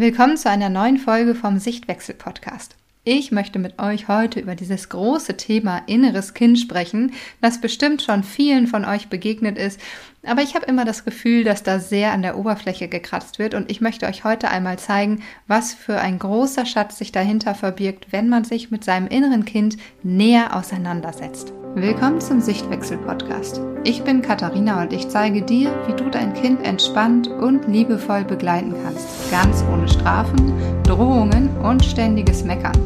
Willkommen zu einer neuen Folge vom Sichtwechsel Podcast. Ich möchte mit euch heute über dieses große Thema inneres Kind sprechen, das bestimmt schon vielen von euch begegnet ist, aber ich habe immer das Gefühl, dass da sehr an der Oberfläche gekratzt wird und ich möchte euch heute einmal zeigen, was für ein großer Schatz sich dahinter verbirgt, wenn man sich mit seinem inneren Kind näher auseinandersetzt. Willkommen zum Sichtwechsel-Podcast. Ich bin Katharina und ich zeige dir, wie du dein Kind entspannt und liebevoll begleiten kannst. Ganz ohne Strafen, Drohungen und ständiges Meckern.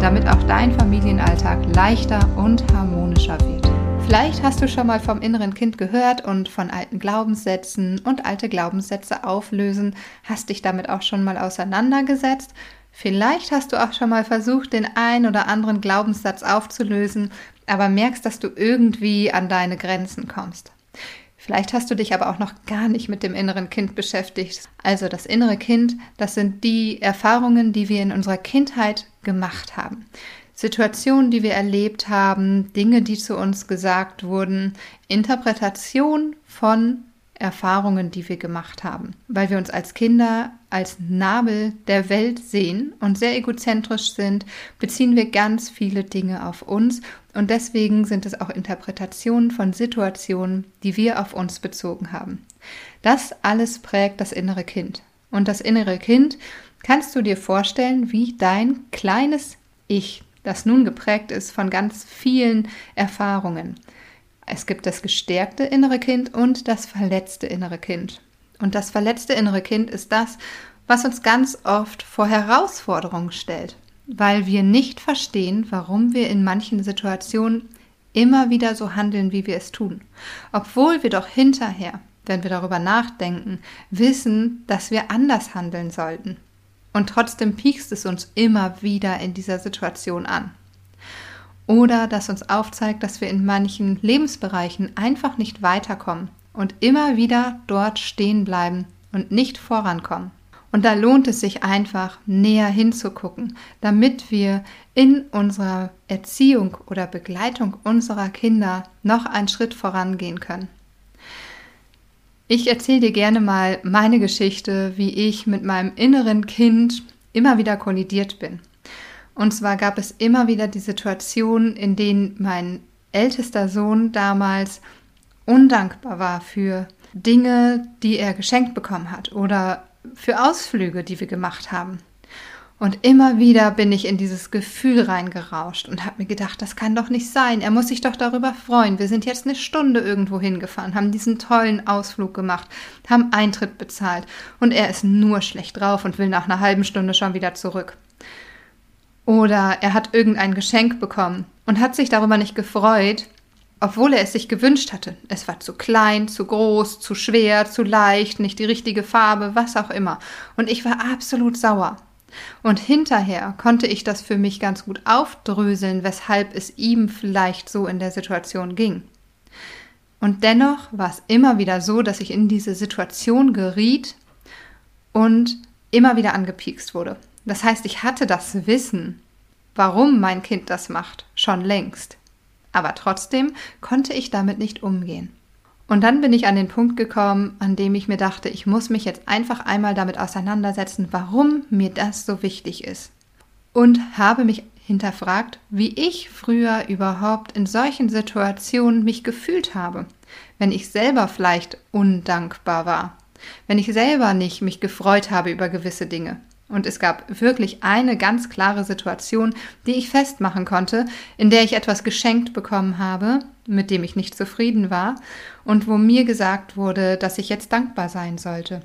Damit auch dein Familienalltag leichter und harmonischer wird. Vielleicht hast du schon mal vom inneren Kind gehört und von alten Glaubenssätzen und alte Glaubenssätze auflösen, hast dich damit auch schon mal auseinandergesetzt Vielleicht hast du auch schon mal versucht, den ein oder anderen Glaubenssatz aufzulösen aber merkst, dass du irgendwie an deine Grenzen kommst. Vielleicht hast du dich aber auch noch gar nicht mit dem inneren Kind beschäftigt. Also das innere Kind, das sind die Erfahrungen, die wir in unserer Kindheit gemacht haben. Situationen, die wir erlebt haben, Dinge, die zu uns gesagt wurden, Interpretation von Erfahrungen, die wir gemacht haben, weil wir uns als Kinder als Nabel der Welt sehen und sehr egozentrisch sind, beziehen wir ganz viele Dinge auf uns und deswegen sind es auch Interpretationen von Situationen, die wir auf uns bezogen haben. Das alles prägt das innere Kind. Und das innere Kind kannst du dir vorstellen wie dein kleines Ich, das nun geprägt ist von ganz vielen Erfahrungen. Es gibt das gestärkte innere Kind und das verletzte innere Kind. Und das verletzte innere Kind ist das, was uns ganz oft vor Herausforderungen stellt, weil wir nicht verstehen, warum wir in manchen Situationen immer wieder so handeln, wie wir es tun, obwohl wir doch hinterher, wenn wir darüber nachdenken, wissen, dass wir anders handeln sollten. Und trotzdem piekst es uns immer wieder in dieser Situation an oder das uns aufzeigt, dass wir in manchen Lebensbereichen einfach nicht weiterkommen und immer wieder dort stehen bleiben und nicht vorankommen. Und da lohnt es sich einfach näher hinzugucken, damit wir in unserer Erziehung oder Begleitung unserer Kinder noch einen Schritt vorangehen können. Ich erzähle dir gerne mal meine Geschichte, wie ich mit meinem inneren Kind immer wieder kollidiert bin. Und zwar gab es immer wieder die Situation, in denen mein ältester Sohn damals undankbar war für Dinge, die er geschenkt bekommen hat oder für Ausflüge, die wir gemacht haben. Und immer wieder bin ich in dieses Gefühl reingerauscht und habe mir gedacht, das kann doch nicht sein. Er muss sich doch darüber freuen. Wir sind jetzt eine Stunde irgendwo hingefahren, haben diesen tollen Ausflug gemacht, haben Eintritt bezahlt und er ist nur schlecht drauf und will nach einer halben Stunde schon wieder zurück. Oder er hat irgendein Geschenk bekommen und hat sich darüber nicht gefreut, obwohl er es sich gewünscht hatte. Es war zu klein, zu groß, zu schwer, zu leicht, nicht die richtige Farbe, was auch immer. Und ich war absolut sauer. Und hinterher konnte ich das für mich ganz gut aufdröseln, weshalb es ihm vielleicht so in der Situation ging. Und dennoch war es immer wieder so, dass ich in diese Situation geriet und immer wieder angepiekst wurde. Das heißt, ich hatte das Wissen, warum mein Kind das macht, schon längst. Aber trotzdem konnte ich damit nicht umgehen. Und dann bin ich an den Punkt gekommen, an dem ich mir dachte, ich muss mich jetzt einfach einmal damit auseinandersetzen, warum mir das so wichtig ist. Und habe mich hinterfragt, wie ich früher überhaupt in solchen Situationen mich gefühlt habe, wenn ich selber vielleicht undankbar war, wenn ich selber nicht mich gefreut habe über gewisse Dinge. Und es gab wirklich eine ganz klare Situation, die ich festmachen konnte, in der ich etwas geschenkt bekommen habe, mit dem ich nicht zufrieden war und wo mir gesagt wurde, dass ich jetzt dankbar sein sollte.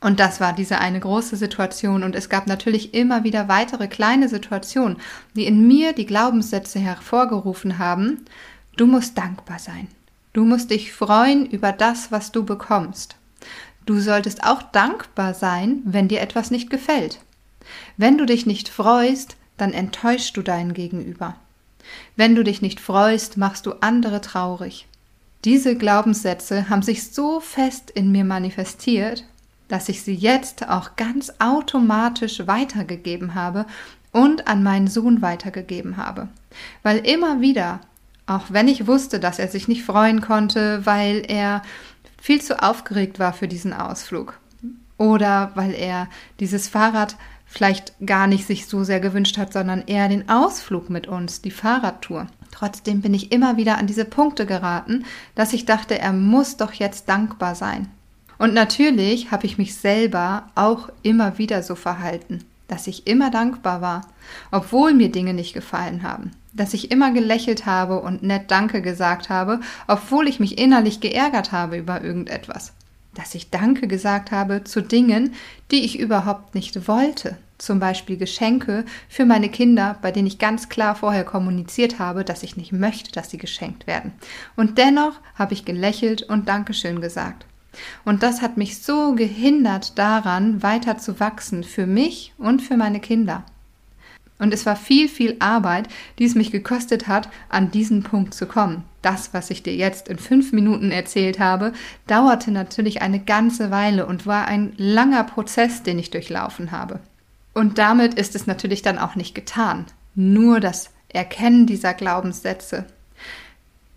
Und das war diese eine große Situation. Und es gab natürlich immer wieder weitere kleine Situationen, die in mir die Glaubenssätze hervorgerufen haben. Du musst dankbar sein. Du musst dich freuen über das, was du bekommst. Du solltest auch dankbar sein, wenn dir etwas nicht gefällt. Wenn du dich nicht freust, dann enttäuschst du deinen Gegenüber. Wenn du dich nicht freust, machst du andere traurig. Diese Glaubenssätze haben sich so fest in mir manifestiert, dass ich sie jetzt auch ganz automatisch weitergegeben habe und an meinen Sohn weitergegeben habe. Weil immer wieder, auch wenn ich wusste, dass er sich nicht freuen konnte, weil er viel zu aufgeregt war für diesen Ausflug. oder weil er dieses Fahrrad vielleicht gar nicht sich so sehr gewünscht hat, sondern eher den Ausflug mit uns, die Fahrradtour. Trotzdem bin ich immer wieder an diese Punkte geraten, dass ich dachte, er muss doch jetzt dankbar sein. Und natürlich habe ich mich selber auch immer wieder so verhalten, dass ich immer dankbar war, obwohl mir Dinge nicht gefallen haben, dass ich immer gelächelt habe und nett Danke gesagt habe, obwohl ich mich innerlich geärgert habe über irgendetwas dass ich Danke gesagt habe zu Dingen, die ich überhaupt nicht wollte. Zum Beispiel Geschenke für meine Kinder, bei denen ich ganz klar vorher kommuniziert habe, dass ich nicht möchte, dass sie geschenkt werden. Und dennoch habe ich gelächelt und Dankeschön gesagt. Und das hat mich so gehindert daran, weiter zu wachsen für mich und für meine Kinder. Und es war viel, viel Arbeit, die es mich gekostet hat, an diesen Punkt zu kommen. Das, was ich dir jetzt in fünf Minuten erzählt habe, dauerte natürlich eine ganze Weile und war ein langer Prozess, den ich durchlaufen habe. Und damit ist es natürlich dann auch nicht getan. Nur das Erkennen dieser Glaubenssätze.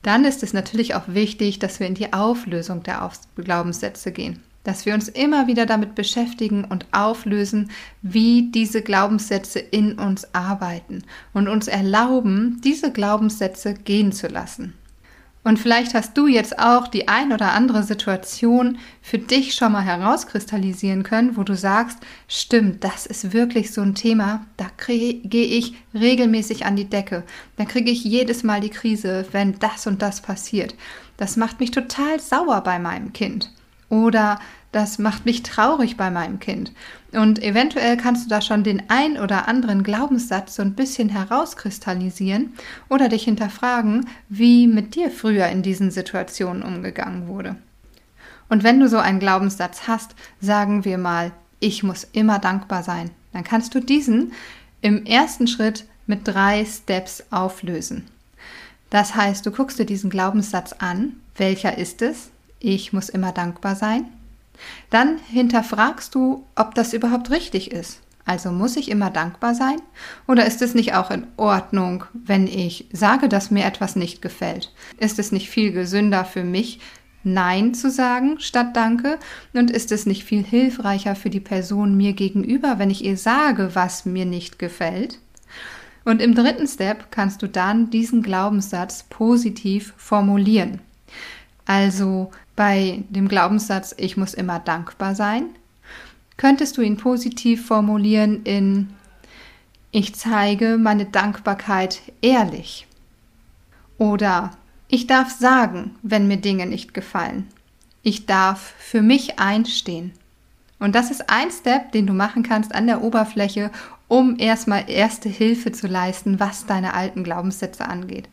Dann ist es natürlich auch wichtig, dass wir in die Auflösung der Glaubenssätze gehen dass wir uns immer wieder damit beschäftigen und auflösen, wie diese Glaubenssätze in uns arbeiten und uns erlauben, diese Glaubenssätze gehen zu lassen. Und vielleicht hast du jetzt auch die ein oder andere Situation für dich schon mal herauskristallisieren können, wo du sagst, stimmt, das ist wirklich so ein Thema, da gehe ich regelmäßig an die Decke. Da kriege ich jedes Mal die Krise, wenn das und das passiert. Das macht mich total sauer bei meinem Kind oder das macht mich traurig bei meinem Kind. Und eventuell kannst du da schon den ein oder anderen Glaubenssatz so ein bisschen herauskristallisieren oder dich hinterfragen, wie mit dir früher in diesen Situationen umgegangen wurde. Und wenn du so einen Glaubenssatz hast, sagen wir mal, ich muss immer dankbar sein, dann kannst du diesen im ersten Schritt mit drei Steps auflösen. Das heißt, du guckst dir diesen Glaubenssatz an, welcher ist es, ich muss immer dankbar sein. Dann hinterfragst du, ob das überhaupt richtig ist. Also muss ich immer dankbar sein? Oder ist es nicht auch in Ordnung, wenn ich sage, dass mir etwas nicht gefällt? Ist es nicht viel gesünder für mich, Nein zu sagen statt Danke? Und ist es nicht viel hilfreicher für die Person mir gegenüber, wenn ich ihr sage, was mir nicht gefällt? Und im dritten Step kannst du dann diesen Glaubenssatz positiv formulieren. Also bei dem Glaubenssatz, ich muss immer dankbar sein, könntest du ihn positiv formulieren in ich zeige meine Dankbarkeit ehrlich. Oder ich darf sagen, wenn mir Dinge nicht gefallen. Ich darf für mich einstehen. Und das ist ein Step, den du machen kannst an der Oberfläche, um erstmal erste Hilfe zu leisten, was deine alten Glaubenssätze angeht.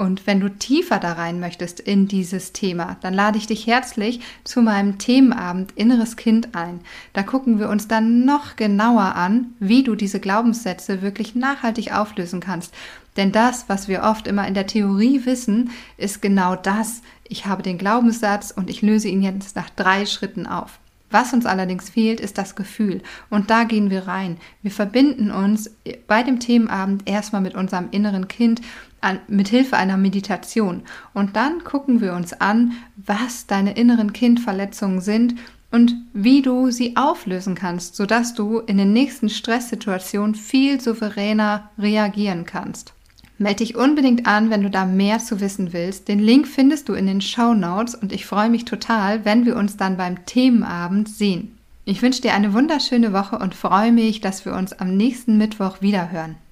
Und wenn du tiefer da rein möchtest in dieses Thema, dann lade ich dich herzlich zu meinem Themenabend Inneres Kind ein. Da gucken wir uns dann noch genauer an, wie du diese Glaubenssätze wirklich nachhaltig auflösen kannst. Denn das, was wir oft immer in der Theorie wissen, ist genau das. Ich habe den Glaubenssatz und ich löse ihn jetzt nach drei Schritten auf. Was uns allerdings fehlt, ist das Gefühl. Und da gehen wir rein. Wir verbinden uns bei dem Themenabend erstmal mit unserem inneren Kind an, mit Hilfe einer Meditation. Und dann gucken wir uns an, was deine inneren Kindverletzungen sind und wie du sie auflösen kannst, sodass du in den nächsten Stresssituationen viel souveräner reagieren kannst. Melde dich unbedingt an, wenn du da mehr zu wissen willst. Den Link findest du in den Show Notes und ich freue mich total, wenn wir uns dann beim Themenabend sehen. Ich wünsche dir eine wunderschöne Woche und freue mich, dass wir uns am nächsten Mittwoch wieder hören.